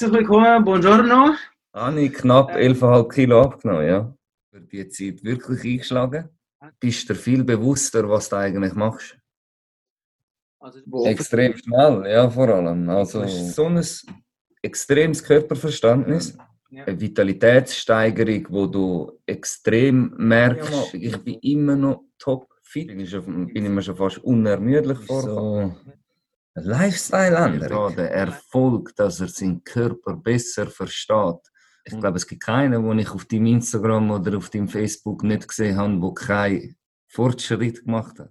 willkommen, buongiorno. Ich knapp 11,5 Kilo abgenommen, ja. Für die Zeit wirklich eingeschlagen. Bist du dir viel bewusster, was du eigentlich machst? Also, Extrem schnell, ja, vor allem. Also, so ein extremes Körperverständnis, Ja. eine Vitalitätssteigerung, wo du extrem merkst, ich bin immer noch top fit. Bin ich, schon, bin ich mir schon fast unermüdlich vor. So eine Lifestyle-Änderung. Ja, der Erfolg, dass er seinen Körper besser versteht. Ich glaube, es gibt keinen, den ich auf deinem Instagram oder auf deinem Facebook nicht gesehen habe, der keinen Fortschritt gemacht hat.